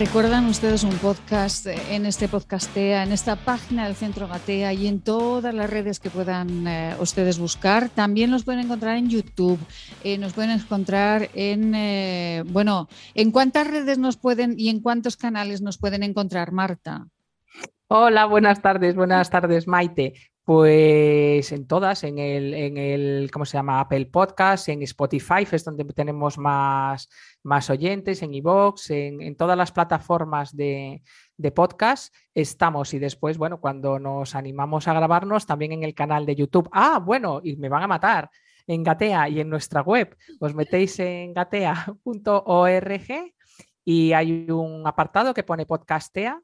Recuerdan ustedes un podcast en este podcastea, en esta página del Centro Gatea y en todas las redes que puedan eh, ustedes buscar. También los pueden encontrar en YouTube, eh, nos pueden encontrar en, eh, bueno, ¿en cuántas redes nos pueden y en cuántos canales nos pueden encontrar, Marta? Hola, buenas tardes, buenas tardes, Maite. Pues en todas, en el, en el, ¿cómo se llama? Apple Podcast, en Spotify, es donde tenemos más, más oyentes, en iVoox, en, en, todas las plataformas de, de, podcast estamos. Y después, bueno, cuando nos animamos a grabarnos, también en el canal de YouTube. Ah, bueno, y me van a matar. En Gatea y en nuestra web, os metéis en gatea.org y hay un apartado que pone podcastea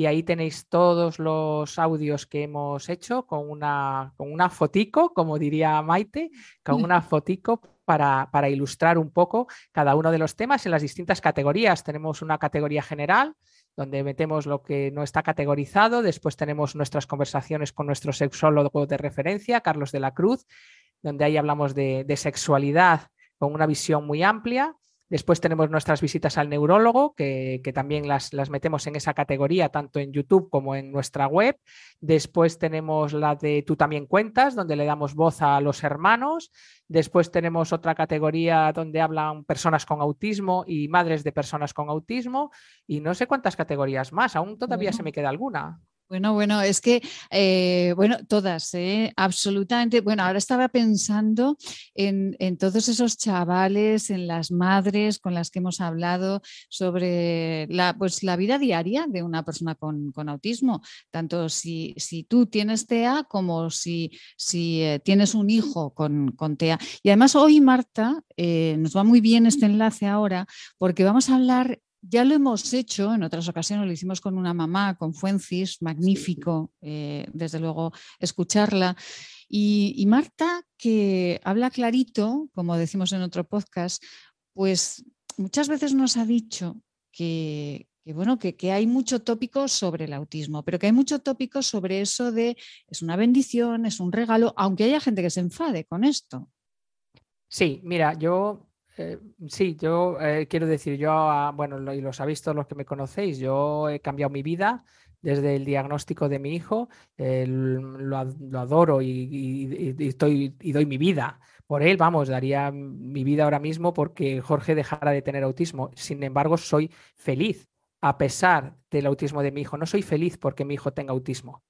y ahí tenéis todos los audios que hemos hecho con una, con una fotico, como diría Maite, con una fotico para, para, ilustrar un poco cada uno de los temas en las distintas categorías. Tenemos una categoría general donde metemos lo que no está categorizado, después tenemos nuestras conversaciones con nuestro sexólogo de referencia, Carlos de la Cruz, donde ahí hablamos de, de sexualidad con una visión muy amplia. Después tenemos nuestras visitas al neurólogo, que, que también las, las, metemos en esa categoría, tanto en YouTube como en nuestra web. Después tenemos la de Tú también cuentas, donde le damos voz a los hermanos. Después tenemos otra categoría donde hablan personas con autismo y madres de personas con autismo. Y no sé cuántas categorías más, aún todavía bueno. se me queda alguna. Bueno, bueno, es que, eh, bueno, todas, ¿eh? absolutamente. Bueno, ahora estaba pensando en, en, todos esos chavales, en las madres con las que hemos hablado sobre la, pues, la vida diaria de una persona con, con autismo, tanto si, si, tú tienes TEA como si, si eh, tienes un hijo con, con, TEA. Y además hoy, Marta, nos va muy bien este enlace ahora porque vamos a hablar ya lo hemos hecho en otras ocasiones, lo hicimos con una mamá, con Fuencis, magnífico, eh, desde luego, escucharla. Y, y, Marta, que habla clarito, como decimos en otro podcast, pues muchas veces nos ha dicho que, que bueno, que, que, hay mucho tópico sobre el autismo, pero que hay mucho tópico sobre eso de es una bendición, es un regalo, aunque haya gente que se enfade con esto. Sí, mira, yo eh, sí, yo eh, quiero decir, yo, bueno, y lo sabéis todos los que me conocéis, yo he cambiado mi vida desde el diagnóstico de mi hijo, eh, lo, adoro y, y, estoy, y doy mi vida por él, vamos, daría mi vida ahora mismo porque Jorge dejara de tener autismo. Sin embargo, soy feliz a pesar del autismo de mi hijo. No soy feliz porque mi hijo tenga autismo.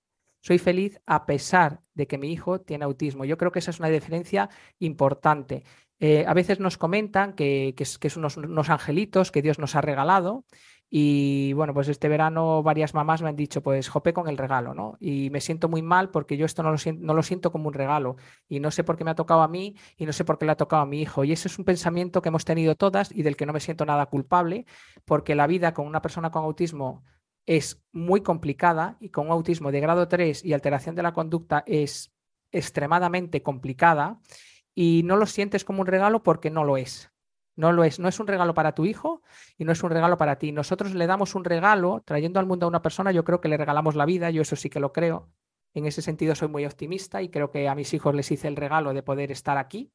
Soy feliz a pesar de que mi hijo tiene autismo. Yo creo que esa es una diferencia importante. Eh, a veces nos comentan que, que, unos, unos, angelitos que Dios nos ha regalado. Y bueno, pues este verano varias mamás me han dicho, pues jope con el regalo, ¿no? Y me siento muy mal porque yo esto no lo, siento, no lo siento como un regalo. Y no sé por qué me ha tocado a mí y no sé por qué le ha tocado a mi hijo. Y ese es un pensamiento que hemos tenido todas y del que no me siento nada culpable, porque la vida con una persona con autismo es muy complicada y con un autismo de grado 3 y alteración de la conducta es extremadamente complicada y no lo sientes como un regalo porque no lo es. No lo es, no es un regalo para tu hijo y no es un regalo para ti. Nosotros le damos un regalo trayendo al mundo a una persona, yo creo que le regalamos la vida, yo eso sí que lo creo. En ese sentido soy muy optimista y creo que a mis hijos les hice el regalo de poder estar aquí.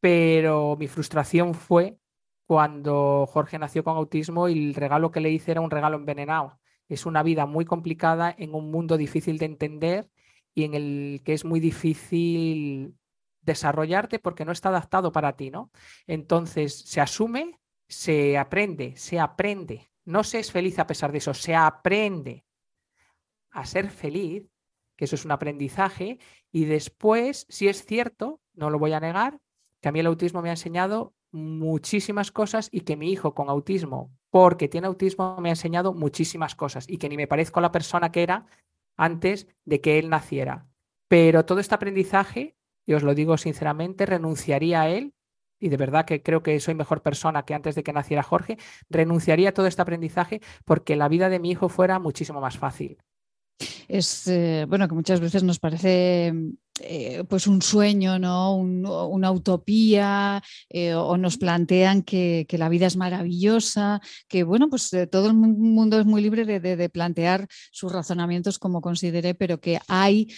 Pero mi frustración fue cuando Jorge nació con autismo y el regalo que le hice era un regalo envenenado. Es una vida muy complicada en un mundo difícil de entender y en el que es muy difícil desarrollarte porque no está adaptado para ti, ¿no? Entonces se asume, se aprende, se aprende. No se es feliz a pesar de eso, se aprende a ser feliz, que eso es un aprendizaje, y después, si es cierto, no lo voy a negar, que a mí el autismo me ha enseñado muchísimas cosas y que mi hijo con autismo, porque tiene autismo, me ha enseñado muchísimas cosas y que ni me parezco a la persona que era antes de que él naciera. Pero todo este aprendizaje y os lo digo sinceramente, renunciaría a él, y de verdad que creo que soy mejor persona que antes de que naciera Jorge, renunciaría a todo este aprendizaje porque la vida de mi hijo fuera muchísimo más fácil. Es eh, bueno que muchas veces nos parece eh, pues un sueño, ¿no? una utopía, eh, o nos plantean que, la vida es maravillosa, que bueno, pues eh, todo el mundo es muy libre de, plantear sus razonamientos como considere, pero que hay,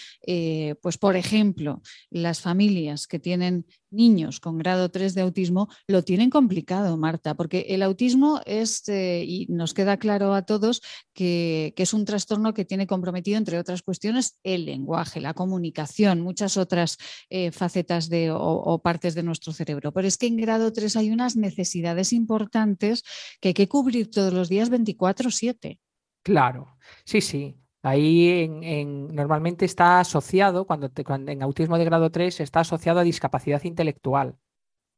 pues por ejemplo, las familias que tienen niños con grado 3 de autismo lo tienen complicado, Marta, porque el autismo es, y nos queda claro a todos, que, es un trastorno que tiene comprometido, entre otras cuestiones, el lenguaje, la comunicación, muchas otras eh, facetas de, o, partes de nuestro cerebro. Pero es que en grado 3 hay unas necesidades importantes que hay que cubrir todos los días 24/7. Claro, sí, sí. Ahí en, normalmente está asociado, cuando, cuando, en autismo de grado 3, está asociado a discapacidad intelectual.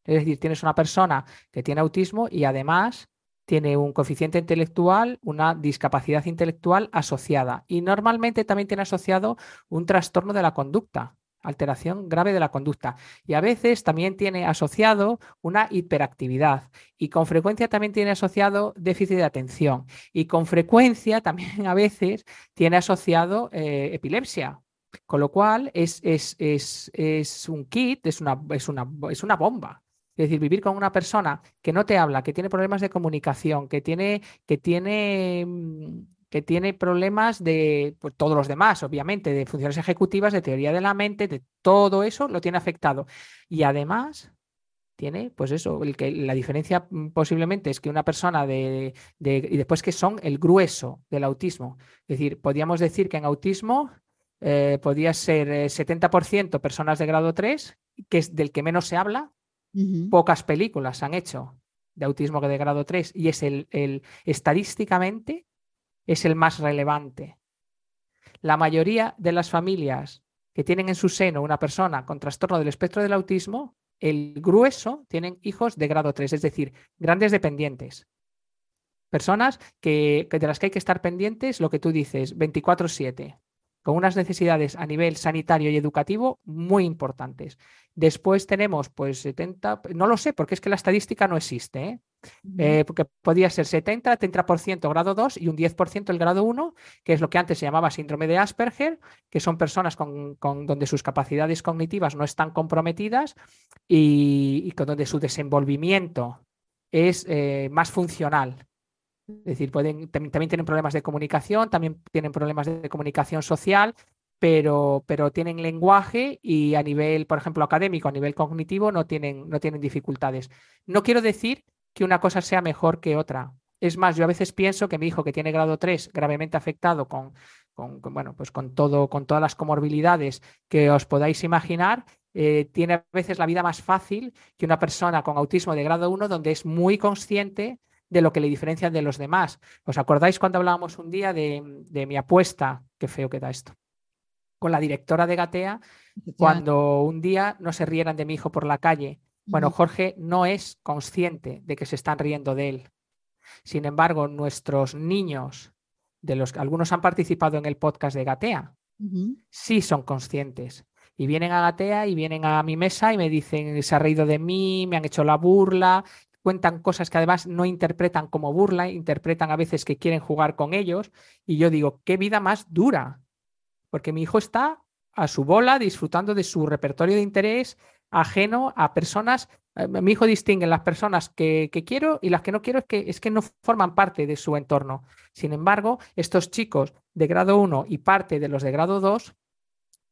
Es decir, tienes una persona que tiene autismo y además tiene un coeficiente intelectual, una discapacidad intelectual asociada. Y normalmente también tiene asociado un trastorno de la conducta alteración grave de la conducta. Y a veces también tiene asociado una hiperactividad y con frecuencia también tiene asociado déficit de atención y con frecuencia también a veces tiene asociado eh, epilepsia. Con lo cual es, es, es, es un kit, es una, una, es una bomba. Es decir, vivir con una persona que no te habla, que tiene problemas de comunicación, que tiene, que tiene mm, que tiene problemas de pues, todos los demás, obviamente, de funciones ejecutivas, de teoría de la mente, de todo eso lo tiene afectado. Y además tiene, pues eso, el que la diferencia mm, posiblemente es que una persona de, y después que son el grueso del autismo. Es decir, podríamos decir que en autismo eh, podría ser 70% eh, personas de grado 3, que es del que menos se habla. Pocas películas han hecho de autismo que de grado 3 y es el, el estadísticamente es el más relevante. La mayoría de las familias que tienen en su seno una persona con trastorno del espectro del autismo, el grueso tienen hijos de grado 3, es decir, grandes dependientes. Personas que, de las que hay que estar pendientes, lo que tú dices, 24/7 con unas necesidades a nivel sanitario y educativo muy importantes. Después tenemos, pues, 70, no lo sé, porque es que la estadística no existe, ¿eh? Eh, porque podía ser 70, 30% grado 2 y un 10% el grado 1, que es lo que antes se llamaba síndrome de Asperger, que son personas con, donde sus capacidades cognitivas no están comprometidas y, con donde su desenvolvimiento es eh, más funcional. Es decir, pueden, también tienen problemas de comunicación, también tienen problemas de comunicación social, pero, pero tienen lenguaje y a nivel, por ejemplo, académico, a nivel cognitivo, no tienen, no tienen dificultades. No quiero decir que una cosa sea mejor que otra. Es más, yo a veces pienso que mi hijo que tiene grado 3 gravemente afectado con, con, bueno, pues con, todo, con todas las comorbilidades que os podáis imaginar, eh, tiene a veces la vida más fácil que una persona con autismo de grado 1 donde es muy consciente de lo que le diferencia de los demás. ¿Os acordáis cuando hablábamos un día de, mi apuesta? Qué feo queda esto. Con la directora de Gatea, cuando un día no se rieran de mi hijo por la calle. Bueno, Jorge no es consciente de que se están riendo de él. Sin embargo, nuestros niños, de los que algunos han participado en el podcast de Gatea, sí son conscientes. Y vienen a Gatea y vienen a mi mesa y me dicen, se ha reído de mí, me han hecho la burla, cuentan cosas que además no interpretan como burla, interpretan a veces que quieren jugar con ellos. Y yo digo, qué vida más dura, porque mi hijo está a su bola disfrutando de su repertorio de interés ajeno a personas. Eh, mi hijo distingue las personas que, quiero y las que no quiero es que, es que no forman parte de su entorno. Sin embargo, estos chicos de grado 1 y parte de los de grado 2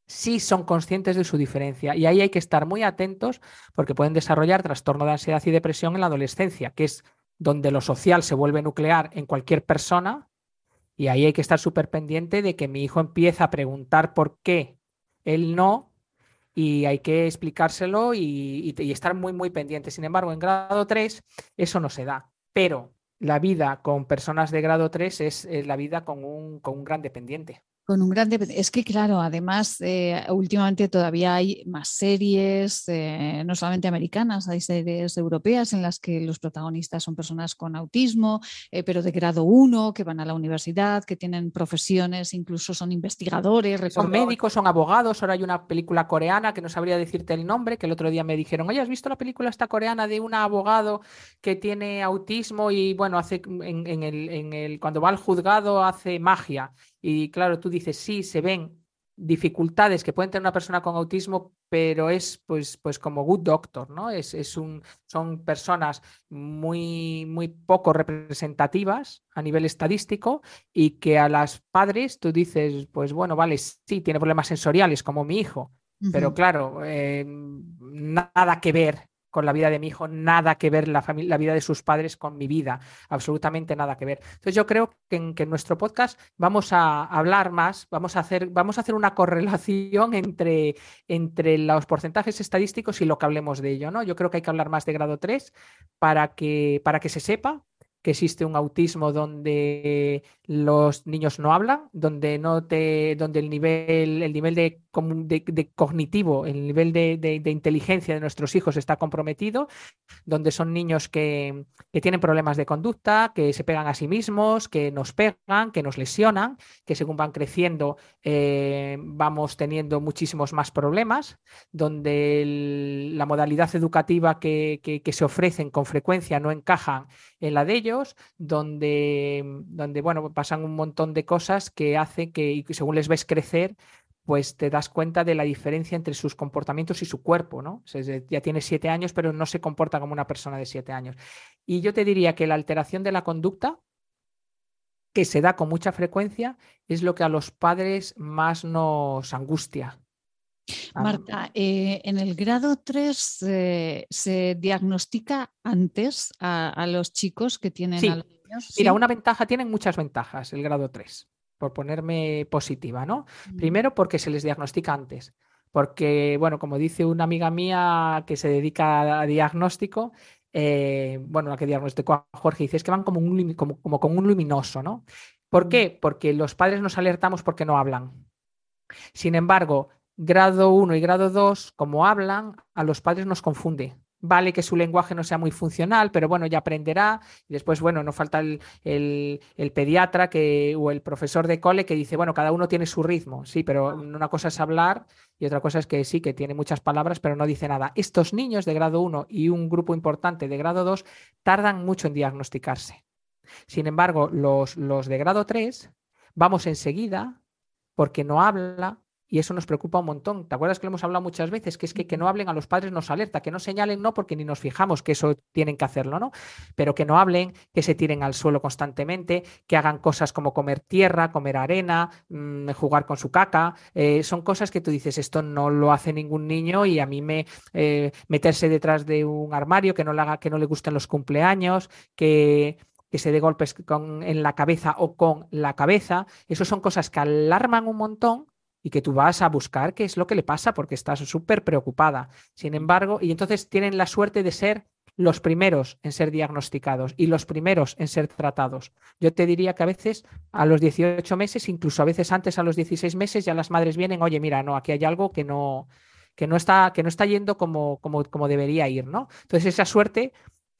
sí son conscientes de su diferencia y ahí hay que estar muy atentos porque pueden desarrollar trastorno de ansiedad y depresión en la adolescencia, que es donde lo social se vuelve nuclear en cualquier persona y ahí hay que estar súper pendiente de que mi hijo empieza a preguntar por qué él no y hay que explicárselo y, estar muy, muy pendiente. Sin embargo, en grado 3 eso no se da, pero la vida con personas de grado 3 es, eh, la vida con un, con un gran dependiente. Con un gran Es que, claro, además, eh, últimamente todavía hay más series, eh, no solamente americanas, hay series europeas en las que los protagonistas son personas con autismo, eh, pero de grado 1, que van a la universidad, que tienen profesiones, incluso son investigadores. Son médicos, son abogados. Ahora hay una película coreana que no sabría decirte el nombre, que el otro día me dijeron, oye, ¿has visto la película esta coreana de un abogado que tiene autismo y, bueno, hace en, el, en el, cuando va al juzgado hace magia? Y claro, tú dices, sí, se ven dificultades que pueden tener una persona con autismo, pero es pues, pues como good doctor, ¿no? Es, es un, son personas muy, muy poco representativas a nivel estadístico y que a las padres tú dices, pues bueno, vale, sí, tiene problemas sensoriales como mi hijo, pero claro, eh, nada que ver con la vida de mi hijo, nada que ver la, la, vida de sus padres con mi vida, absolutamente nada que ver. Entonces yo creo que en, que nuestro podcast vamos a hablar más, vamos a hacer, vamos a hacer una correlación entre, entre los porcentajes estadísticos y lo que hablemos de ello. ¿no? Yo creo que hay que hablar más de grado 3 para que, para que se sepa que existe un autismo donde los niños no hablan, donde no te, donde el nivel, el nivel de, de, cognitivo, el nivel de, inteligencia de nuestros hijos está comprometido, donde son niños que, tienen problemas de conducta, que se pegan a sí mismos, que nos pegan, que nos lesionan, que según van creciendo eh, vamos teniendo muchísimos más problemas, donde la modalidad educativa que, que se ofrecen con frecuencia no encajan en la de ellos, donde, donde bueno, pasan un montón de cosas que hace que, según les ves crecer, pues te das cuenta de la diferencia entre sus comportamientos y su cuerpo, ¿no? ya tiene siete años, pero no se comporta como una persona de siete años. Y yo te diría que la alteración de la conducta, que se da con mucha frecuencia, es lo que a los padres más nos angustia. Marta, eh, en el grado 3 eh, se diagnostica antes a, los chicos que tienen sí. Mira, una ventaja, tienen muchas ventajas el grado 3, por ponerme positiva, ¿no? Mm. Primero porque se les diagnostica antes. Porque, bueno, como dice una amiga mía que se dedica a diagnóstico, eh, bueno, la que diagnosticó a Jorge, dice es que van como, un, como, como con un luminoso, ¿no? ¿Por mm. qué? Porque los padres nos alertamos porque no hablan. Sin embargo, grado 1 y grado 2, como hablan, a los padres nos confunde. Vale que su lenguaje no sea muy funcional, pero bueno, ya aprenderá. Y después, bueno, no falta el, el, pediatra que, o el profesor de cole que dice, bueno, cada uno tiene su ritmo. Sí, pero una cosa es hablar y otra cosa es que sí, que tiene muchas palabras, pero no dice nada. Estos niños de grado 1 y un grupo importante de grado 2 tardan mucho en diagnosticarse. Sin embargo, los, los de grado 3 vamos enseguida porque no habla, y eso nos preocupa un montón. ¿Te acuerdas que lo hemos hablado muchas veces? Que es que, que no hablen a los padres nos alerta, que no señalen no porque ni nos fijamos que eso tienen que hacerlo, ¿no? Pero que no hablen, que se tiren al suelo constantemente, que hagan cosas como comer tierra, comer arena, mm, jugar con su caca. Eh, son cosas que tú dices, esto no lo hace ningún niño y a mí me eh, meterse detrás de un armario, que no le haga, que no le gusten los cumpleaños, que que se dé golpes con, en la cabeza o con la cabeza. Eso son cosas que alarman un montón y que tú vas a buscar qué es lo que le pasa porque estás súper preocupada. Sin embargo, y entonces tienen la suerte de ser los primeros en ser diagnosticados y los primeros en ser tratados. Yo te diría que a veces a los 18 meses, incluso a veces antes a los 16 meses, ya las madres vienen, oye, mira, no, aquí hay algo que no, que no, está, que no está yendo como, como, como debería ir, ¿no? Entonces esa suerte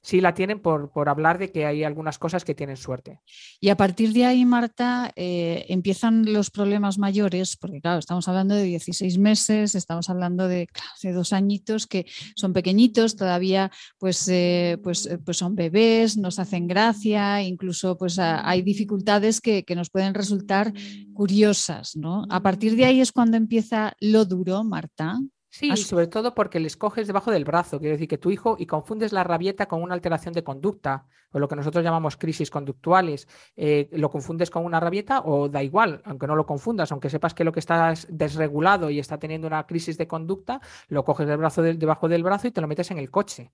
sí la tienen por, por, hablar de que hay algunas cosas que tienen suerte. Y a partir de ahí, Marta, eh, empiezan los problemas mayores, porque claro, estamos hablando de 16 meses, estamos hablando de, dos añitos que son pequeñitos, todavía pues, eh, pues, eh, pues son bebés, nos hacen gracia, incluso pues hay dificultades que, que nos pueden resultar curiosas, ¿no? A partir de ahí es cuando empieza lo duro, Marta. Sí, sobre todo porque les coges debajo del brazo, quiero decir que tu hijo y confundes la rabieta con una alteración de conducta, o lo que nosotros llamamos crisis conductuales, eh, lo confundes con una rabieta o da igual, aunque no lo confundas, aunque sepas que lo que está desregulado y está teniendo una crisis de conducta, lo coges del brazo debajo del brazo y te lo metes en el coche.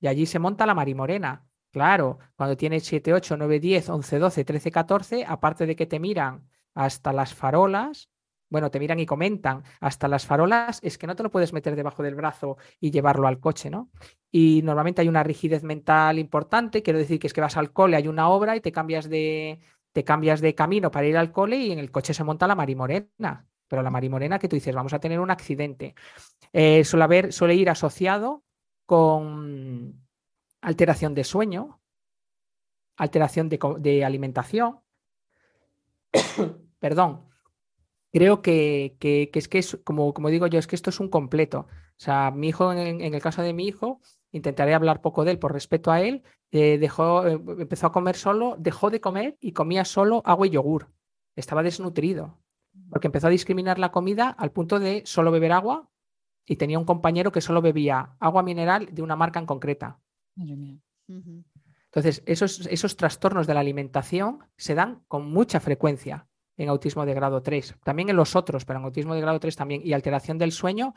Y allí se monta la marimorena. Claro, cuando tienes 7, 8, 9, 10, 11, 12, 13, 14, aparte de que te miran hasta las farolas, bueno, te miran y comentan, hasta las farolas, es que no te lo puedes meter debajo del brazo y llevarlo al coche, ¿no? Y normalmente hay una rigidez mental importante, quiero decir que es que vas al cole, hay una obra y te cambias de, te cambias de camino para ir al cole y en el coche se monta la marimorena. Pero la marimorena que tú dices, vamos a tener un accidente. Eh, suele, haber, suele ir asociado con alteración de sueño, alteración de, de alimentación, perdón, creo que, es que es, como, como digo yo, es que esto es un completo. O sea, mi hijo, en, el caso de mi hijo, intentaré hablar poco de él por respeto a él, eh, dejó, eh, empezó a comer solo, dejó de comer y comía solo agua y yogur. Estaba desnutrido. porque empezó a discriminar la comida al punto de solo beber agua y tenía un compañero que solo bebía agua mineral de una marca en concreta. Entonces, esos, esos trastornos de la alimentación se dan con mucha frecuencia en autismo de grado 3, también en los otros, pero en autismo de grado 3 también. Y alteración del sueño,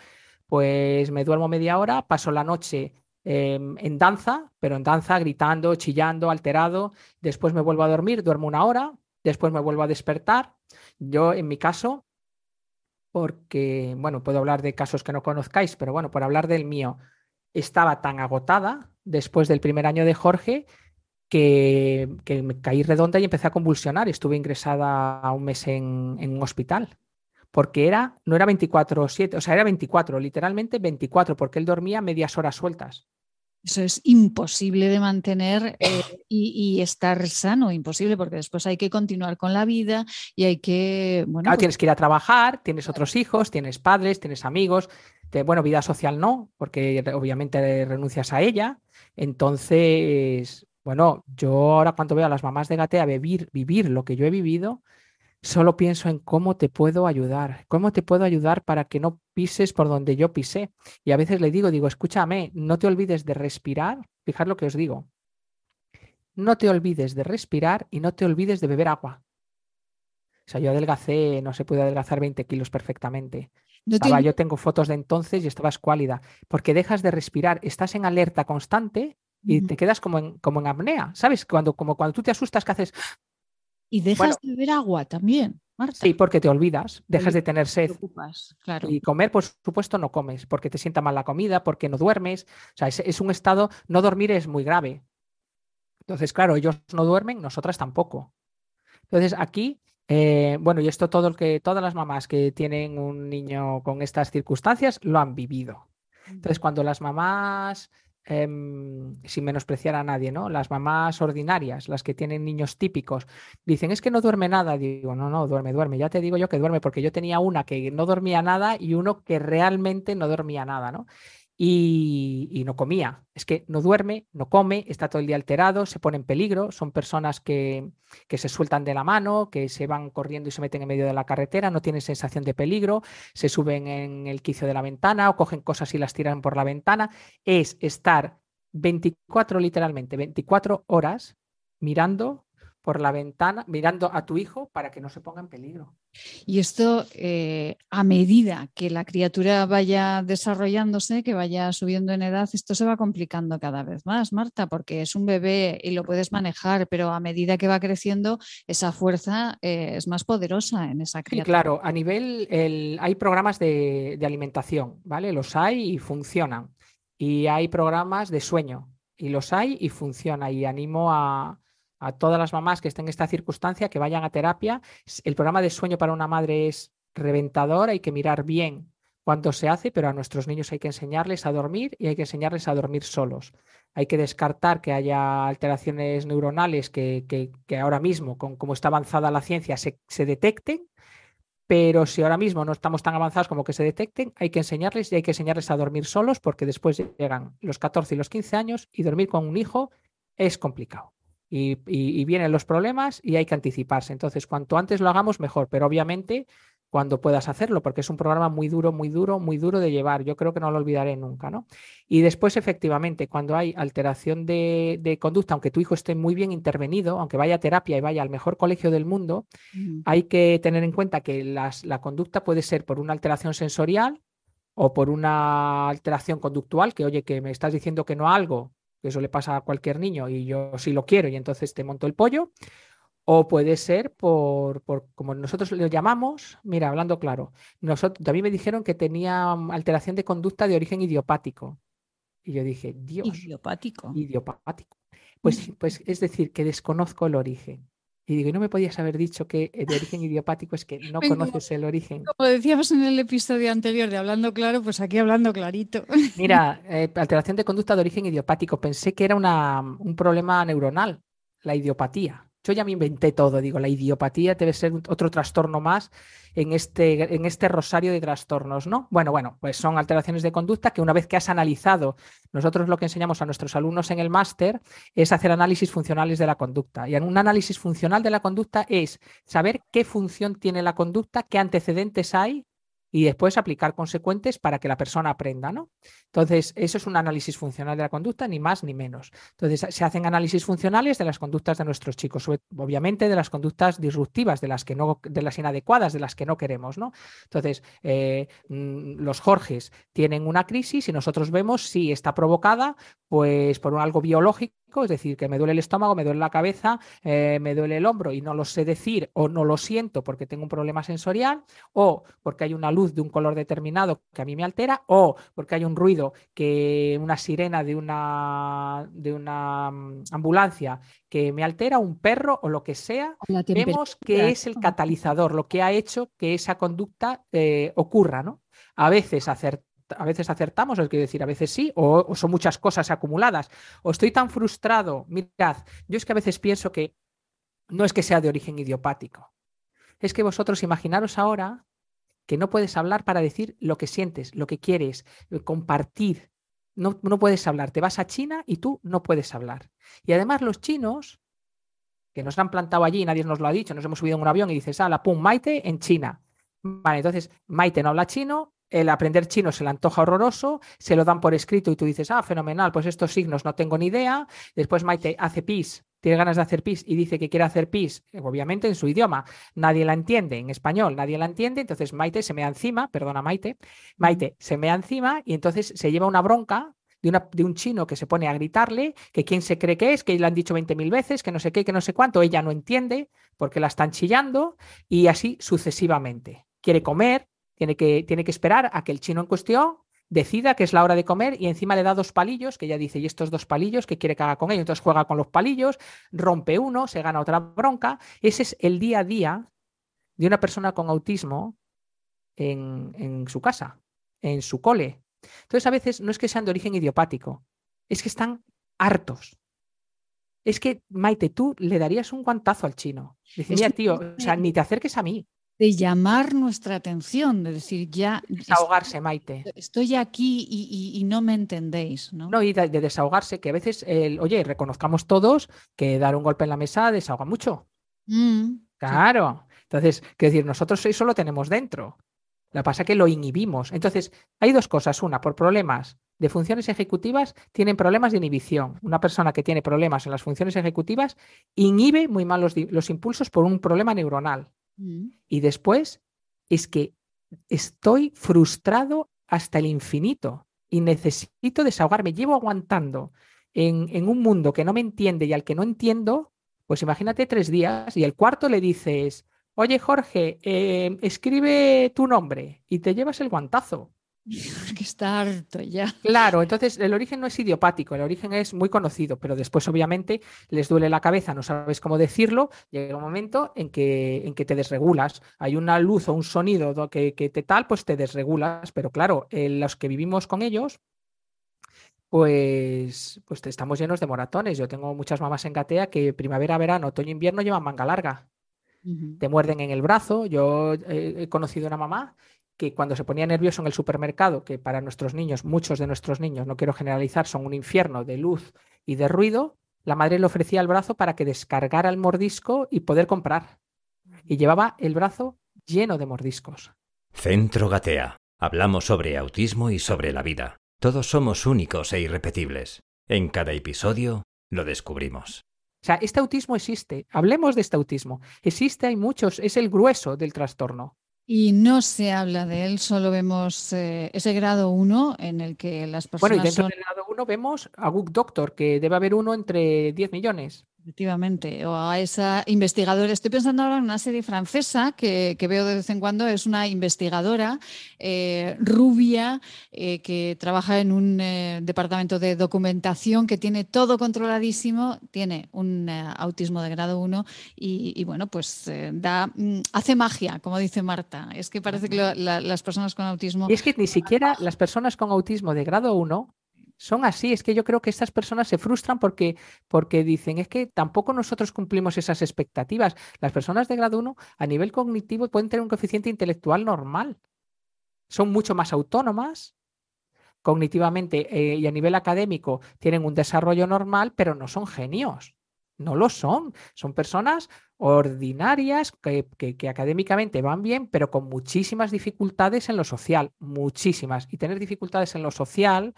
pues me duermo media hora, paso la noche em, en danza, pero en danza gritando, chillando, alterado, después me vuelvo a dormir, duermo una hora, después me vuelvo a despertar. Yo, en mi caso, porque, bueno, puedo hablar de casos que no conozcáis, pero bueno, por hablar del mío, estaba tan agotada después del primer año de Jorge que, me caí redonda y empecé a convulsionar. Estuve ingresada un mes en, en un hospital porque era, no era 24-7, o sea, era 24, literalmente 24, porque él dormía medias horas sueltas. Eso es imposible de mantener eh, y, estar sano, imposible, porque después hay que continuar con la vida y hay que... Bueno, pues tienes que ir a trabajar, tienes otros hijos, tienes padres, tienes amigos. bueno, vida social no, porque obviamente renuncias a ella. Entonces, bueno, yo ahora cuando veo a las mamás de Gatea vivir, vivir lo que yo he vivido, solo pienso en cómo te puedo ayudar, cómo te puedo ayudar para que no pises por donde yo pisé. Y a veces le digo, digo, escúchame, no te olvides de respirar, fijar lo que os digo, no te olvides de respirar y no te olvides de beber agua. O sea, yo adelgacé, no se puede adelgazar 20 kilos perfectamente. yo tengo fotos de entonces y estaba escuálida, porque dejas de respirar, estás en alerta constante y te quedas como en, como en apnea, ¿sabes? Cuando, como cuando tú te asustas que haces y dejas de beber agua también, Marta. Sí, porque te olvidas, dejas de tener sed. claro. Y comer, por supuesto, no comes, porque te sienta mal la comida, porque no duermes. O sea, es, un estado, no dormir es muy grave. Entonces, claro, ellos no duermen, nosotras tampoco. Entonces, aquí, eh, bueno, y esto todo el que, todas las mamás que tienen un niño con estas circunstancias lo han vivido. Entonces, cuando las mamás Em, sin menospreciar a nadie, ¿no? Las mamás ordinarias, las que tienen niños típicos, dicen, es que no duerme nada. Digo, no, no, duerme, duerme. Ya te digo yo que duerme, porque yo tenía una que no dormía nada y uno que realmente no dormía nada, ¿no? Y, no comía. Es que no duerme, no come, está todo el día alterado, se pone en peligro. Son personas que, que, se sueltan de la mano, que se van corriendo y se meten en medio de la carretera, no tienen sensación de peligro, se suben en el quicio de la ventana o cogen cosas y las tiran por la ventana. Es estar 24, literalmente, 24 horas mirando por la ventana, mirando a tu hijo para que no se ponga en peligro. Y esto, eh, a medida que la criatura vaya desarrollándose, que vaya subiendo en edad, esto se va complicando cada vez más, Marta, porque es un bebé y lo puedes manejar, pero a medida que va creciendo, esa fuerza eh, es más poderosa en esa criatura. Sí, claro, a nivel, hay programas de, de alimentación, ¿vale? Los hay y funcionan. Y hay programas de sueño, y los hay y funciona. Y animo a, a todas las mamás que estén en esta circunstancia que vayan a terapia. El programa de sueño para una madre es reventador, hay que mirar bien cuánto se hace, pero a nuestros niños hay que enseñarles a dormir y hay que enseñarles a dormir solos. Hay que descartar que haya alteraciones neuronales que, que, ahora mismo, con como está avanzada la ciencia, se, se detecten, pero si ahora mismo no estamos tan avanzados como que se detecten, hay que enseñarles y hay que enseñarles a dormir solos porque después llegan los 14 y los 15 años y dormir con un hijo es complicado y, vienen los problemas y hay que anticiparse. Entonces, cuanto antes lo hagamos, mejor, pero obviamente cuando puedas hacerlo, porque es un programa muy duro, muy duro, muy duro de llevar. Yo creo que no lo olvidaré nunca, ¿no? Y después, efectivamente, cuando hay alteración de, conducta, aunque tu hijo esté muy bien intervenido, aunque vaya a terapia y vaya al mejor colegio del mundo, hay que tener en cuenta que la conducta puede ser por una alteración sensorial o por una alteración conductual, que oye, que me estás diciendo que no algo, eso le pasa a cualquier niño y yo sí lo quiero y entonces te monto el pollo. O puede ser por, por, como nosotros lo llamamos, mira, hablando claro, nosotros, también me dijeron que tenía alteración de conducta de origen idiopático. Y yo dije, Dios. Idiopático. Idiopático. Pues, pues es decir, que desconozco el origen. Y digo, ¿y no me podías haber dicho que de origen idiopático es que no conoces el origen? Como decíamos en el episodio anterior de Hablando Claro, pues aquí hablando clarito. Mira, eh, alteración de conducta de origen idiopático. Pensé que era una, un problema neuronal, la idiopatía. Yo ya me inventé todo, digo, la idiopatía debe ser otro trastorno más en este, en este rosario de trastornos, ¿no? Bueno, bueno, pues son alteraciones de conducta que una vez que has analizado, nosotros lo que enseñamos a nuestros alumnos en el máster es hacer análisis funcionales de la conducta. Y un análisis funcional de la conducta es saber qué función tiene la conducta, qué antecedentes hay y después aplicar consecuentes para que la persona aprenda, ¿no? Entonces, eso es un análisis funcional de la conducta, ni más ni menos. Entonces, se hacen análisis funcionales de las conductas de nuestros chicos, obviamente de las conductas disruptivas, de las que no, de las inadecuadas, de las que no queremos, ¿no? Entonces, eh, mm, los Jorges tienen una crisis y nosotros vemos si está provocada, pues, por algo biológico es decir, que me duele el estómago, me duele la cabeza, eh, me duele el hombro y no lo sé decir o no lo siento porque tengo un problema sensorial o porque hay una luz de un color determinado que a mí me altera o porque hay un ruido que una sirena de una, de una mm, ambulancia que me altera, un perro o lo que sea, vemos que es el catalizador, lo que ha hecho que esa conducta eh, ocurra, ¿no? A veces hacer a veces acertamos, es decir, a veces sí, o, son muchas cosas acumuladas, o estoy tan frustrado. Mirad, yo es que a veces pienso que no es que sea de origen idiopático, es que vosotros imaginaros ahora que no puedes hablar para decir lo que sientes, lo que quieres, eh, compartir. No, no puedes hablar. Te vas a China y tú no puedes hablar. Y además los chinos, que nos han plantado allí, nadie nos lo ha dicho, nos hemos subido en un avión y dices, ah, la pum, Maite en China. Vale, entonces Maite no habla chino, el aprender chino se le antoja horroroso, se lo dan por escrito y tú dices, ah, fenomenal, pues estos signos no tengo ni idea. Después Maite hace pis, tiene ganas de hacer pis y dice que quiere hacer pis, obviamente en su idioma. Nadie la entiende, en español nadie la entiende, entonces Maite se me encima, perdona Maite, Maite se me encima y entonces se lleva una bronca de, una, de, un chino que se pone a gritarle que quién se cree que es, que le han dicho 20.000 veces, que no sé qué, que no sé cuánto, ella no entiende porque la están chillando y así sucesivamente. Quiere comer, tiene que, tiene que esperar a que el chino en cuestión decida que es la hora de comer y encima le da dos palillos, que ella dice, ¿y estos dos palillos qué quiere que haga con ellos? Entonces juega con los palillos, rompe uno, se gana otra bronca. Ese es el día a día de una persona con autismo en, en su casa, en su cole. Entonces a veces no es que sean de origen idiopático, es que están hartos. Es que, Maite, tú le darías un guantazo al chino. Dice, mira, tío, o sea, ni te acerques a mí de llamar nuestra atención, de decir ya... Desahogarse, Maite. Estoy aquí y, no me entendéis, ¿no? No, y de, desahogarse, que a veces, el, oye, reconozcamos todos que dar un golpe en la mesa desahoga mucho. Mm, claro. Entonces, quiero decir, nosotros eso lo tenemos dentro. Lo que pasa es que lo inhibimos. Entonces, hay dos cosas. Una, por problemas de funciones ejecutivas, tienen problemas de inhibición. Una persona que tiene problemas en las funciones ejecutivas inhibe muy mal los impulsos por un problema neuronal. Mm. Y después es que estoy frustrado hasta el infinito y necesito desahogarme. Llevo aguantando en, un mundo que no me entiende y al que no entiendo, pues imagínate tres días y el cuarto le dices, oye Jorge, eh, escribe tu nombre y te llevas el guantazo. que está harto ya. Claro, entonces el origen no es idiopático, el origen es muy conocido, pero después obviamente les duele la cabeza, no sabes cómo decirlo, llega un momento en que, en que te desregulas. Hay una luz o un sonido que, que te tal, pues te desregulas, pero claro, los que vivimos con ellos, pues, pues estamos llenos de moratones. Yo tengo muchas mamás en Gatea que primavera, verano, otoño, invierno llevan manga larga. Te muerden en el brazo. Yo he conocido una mamá que cuando se ponía nervioso en el supermercado, que para nuestros niños, muchos de nuestros niños, no quiero generalizar, son un infierno de luz y de ruido, la madre le ofrecía el brazo para que descargara el mordisco y poder comprar. Y llevaba el brazo lleno de mordiscos. Centro Gatea. Hablamos sobre autismo y sobre la vida. Todos somos únicos e irrepetibles. En cada episodio lo descubrimos. O sea, este autismo existe. Hablemos de este autismo. Existe, hay muchos, es el grueso del trastorno. Y no se habla de él, solo vemos eh, ese grado 1 en el que las personas. Bueno, y dentro del grado 1 vemos a Book Doctor, que debe haber uno entre 10 millones. Efectivamente, o a esa investigadora. Estoy pensando ahora en una serie francesa que, veo de vez en cuando. Es una investigadora eh, rubia eh, que trabaja en un eh, departamento de documentación que tiene todo controladísimo, tiene un autismo de grado 1 y, bueno, pues da, mm, hace magia, como dice Marta. Es que parece que las personas con autismo. Y es que ni siquiera las personas con autismo de grado 1 son así. Es que yo creo que estas personas se frustran porque, porque dicen, es que tampoco nosotros cumplimos esas expectativas. Las personas de grado 1 a nivel cognitivo pueden tener un coeficiente intelectual normal. Son mucho más autónomas, cognitivamente eh, y a nivel académico tienen un desarrollo normal, pero no son genios. No lo son. Son personas ordinarias que, que, académicamente van bien, pero con muchísimas dificultades en lo social, muchísimas. Y tener dificultades en lo social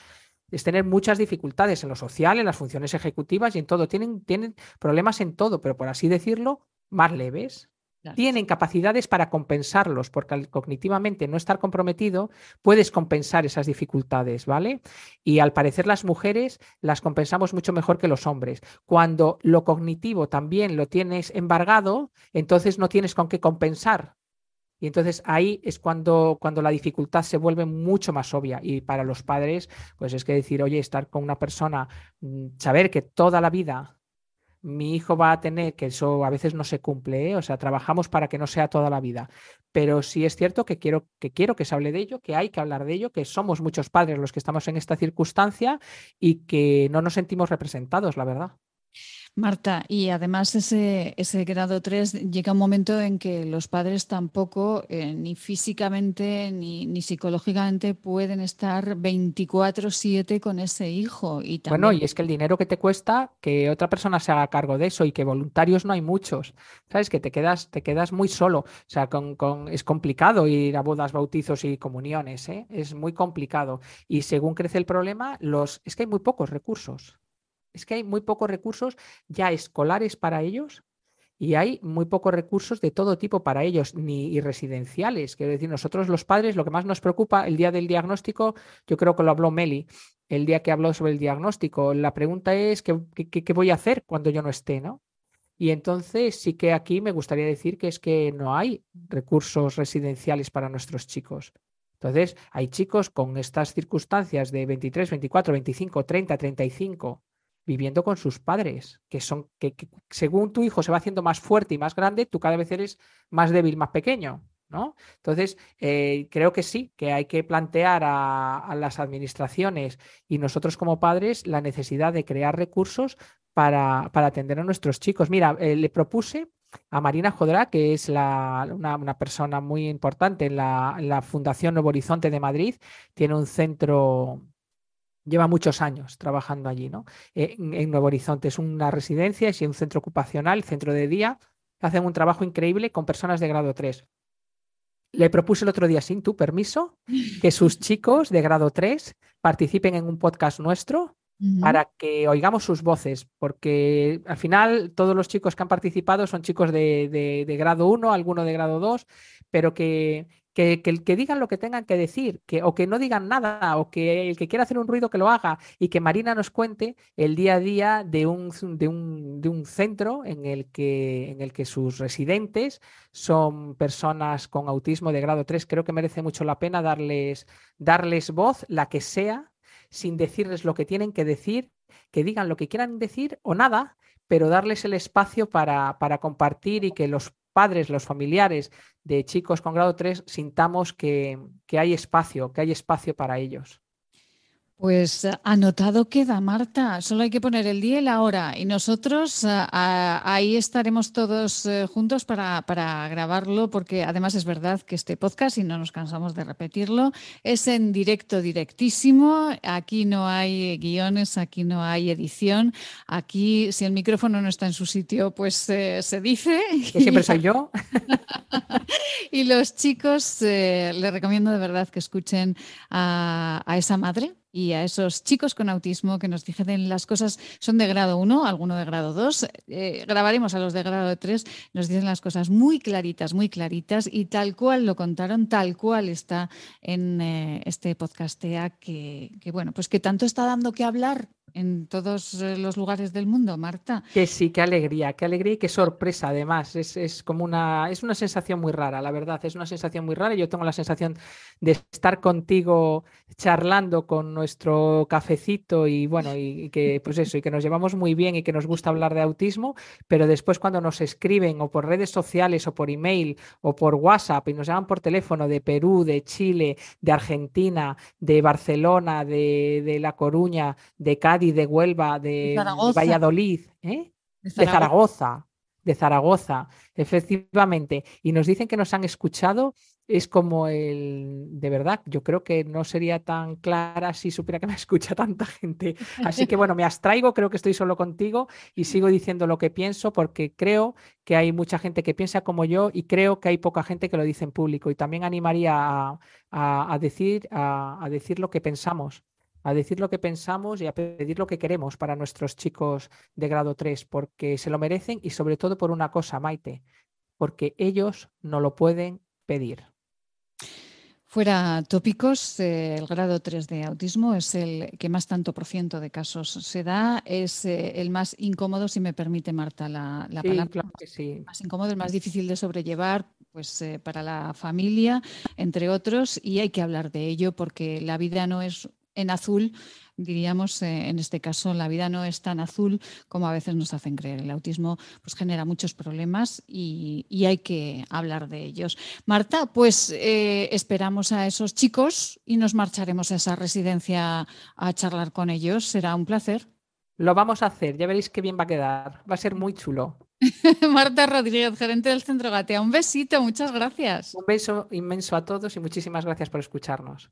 es tener muchas dificultades en lo social, en las funciones ejecutivas y en todo. Tienen, tienen problemas en todo, pero por así decirlo, más leves. Tienen capacidades para compensarlos, porque al cognitivamente no estar comprometido, puedes compensar esas dificultades, ¿vale? Y al parecer las mujeres las compensamos mucho mejor que los hombres. Cuando lo cognitivo también lo tienes embargado, entonces no tienes con qué compensar. Y entonces ahí es cuando, cuando la dificultad se vuelve mucho más obvia. Y para los padres, pues es que decir, oye, estar con una persona, mm, saber que toda la vida mi hijo va a tener, que eso a veces no se cumple, ¿eh? o sea, trabajamos para que no sea toda la vida, pero sí es cierto que quiero, que quiero que se hable de ello, que hay que hablar de ello, que somos muchos padres los que estamos en esta circunstancia y que no nos sentimos representados, la verdad. Marta, y además ese, ese grado 3 llega un momento en que los padres tampoco, eh, ni físicamente ni, ni, psicológicamente, pueden estar 24/7 con ese hijo. Y Bueno, y es que el dinero que te cuesta que otra persona se haga cargo de eso y que voluntarios no hay muchos. ¿Sabes? Que te quedas, te quedas muy solo. O sea, con, con... es complicado ir a bodas, bautizos y comuniones. ¿eh? Es muy complicado. Y según crece el problema, los... es que hay muy pocos recursos es que hay muy pocos recursos ya escolares para ellos y hay muy pocos recursos de todo tipo para ellos, ni residenciales. Quiero decir, nosotros los padres, lo que más nos preocupa el día del diagnóstico, yo creo que lo habló Meli, el día que habló sobre el diagnóstico. La pregunta es, ¿qué, qué, voy a hacer cuando yo no esté? ¿no? Y entonces sí que aquí me gustaría decir que es que no hay recursos residenciales para nuestros chicos. Entonces, hay chicos con estas circunstancias de 23, 24, 25, 30, 35 viviendo con sus padres, que son que, según tu hijo se va haciendo más fuerte y más grande, tú cada vez eres más débil, más pequeño. ¿No? Entonces, eh, creo que sí, que hay que plantear a, las administraciones y nosotros como padres la necesidad de crear recursos para, para atender a nuestros chicos. Mira, eh, le propuse a Marina Jodra, que es la, una, persona muy importante la, en la Fundación Nuevo Horizonte de Madrid, tiene un centro lleva muchos años trabajando allí, ¿no? Eh, en, Nuevo Horizonte es una residencia, es un centro ocupacional, centro de día, hacen un trabajo increíble con personas de grado 3. Le propuse el otro día, sin tu permiso, que sus chicos de grado 3 participen en un podcast nuestro para que oigamos sus voces, porque al final todos los chicos que han participado son chicos de, de, de grado 1, alguno de grado 2, pero que que, que, digan lo que tengan que decir, que, o que no digan nada, o que el que quiera hacer un ruido que lo haga, y que Marina nos cuente el día a día de un, de un, de un centro en el, que, en el que sus residentes son personas con autismo de grado 3. Creo que merece mucho la pena darles, darles voz, la que sea, sin decirles lo que tienen que decir, que digan lo que quieran decir o nada, pero darles el espacio para, para compartir y que los padres, los familiares de chicos con grado 3, sintamos que, que hay espacio, que hay espacio para ellos. Pues eh, anotado queda, Marta. Solo hay que poner el día y la hora. Y nosotros eh, ahí estaremos todos eh, juntos para, grabarlo, porque además es verdad que este podcast, y no nos cansamos de repetirlo, es en directo, directísimo. Aquí no hay guiones, aquí no hay edición. Aquí, si el micrófono no está en su sitio, pues se dice. Que siempre soy yo. y los chicos, les recomiendo de verdad que escuchen a esa madre y a esos chicos con autismo que nos dijeron las cosas, son de grado 1, alguno de grado 2, eh, grabaremos a los de grado 3, nos dicen las cosas muy claritas, muy claritas y tal cual lo contaron, tal cual está en eh, este podcastea que, que, bueno, pues que tanto está dando que hablar en todos eh, los lugares del mundo, Marta. Que sí, qué alegría, qué alegría y qué sorpresa además. Es, es, como una, es una sensación muy rara, la verdad, es una sensación muy rara. Yo tengo la sensación de estar contigo charlando con nuestro cafecito y bueno, y, que pues eso, y que nos llevamos muy bien y que nos gusta hablar de autismo, pero después cuando nos escriben o por redes sociales o por email o por WhatsApp y nos llaman por teléfono de Perú, de Chile, de Argentina, de Barcelona, de, de La Coruña, de Cádiz, de Huelva, de, Valladolid, ¿eh? de, Zaragoza. de Zaragoza, efectivamente, y nos dicen que nos han escuchado, es como el, de verdad, yo creo que no sería tan clara si supiera que me escucha tanta gente. Así que bueno, me abstraigo, creo que estoy solo contigo y sigo diciendo lo que pienso porque creo que hay mucha gente que piensa como yo y creo que hay poca gente que lo dice en público. Y también animaría a, decir, a decir lo que pensamos a decir lo que pensamos y a pedir lo que queremos para nuestros chicos de grado 3, porque se lo merecen y sobre todo por una cosa, Maite, porque ellos no lo pueden pedir. Fuera tópicos, eh, el grado 3 de autismo es el que más tanto por ciento de casos se da, es eh, el más incómodo, si me permite Marta la, palabra. Claro que sí. Más incómodo, el más difícil de sobrellevar pues, eh, para la familia, entre otros, y hay que hablar de ello porque la vida no es en azul, diríamos, eh, en este caso, la vida no es tan azul como a veces nos hacen creer. El autismo pues, genera muchos problemas y, hay que hablar de ellos. Marta, pues eh, esperamos a esos chicos y nos marcharemos a esa residencia a charlar con ellos. Será un placer. Lo vamos a hacer, ya veréis qué bien va a quedar. Va a ser muy chulo. Marta Rodríguez, gerente del Centro Gatea. Un besito, muchas gracias. Un beso inmenso a todos y muchísimas gracias por escucharnos.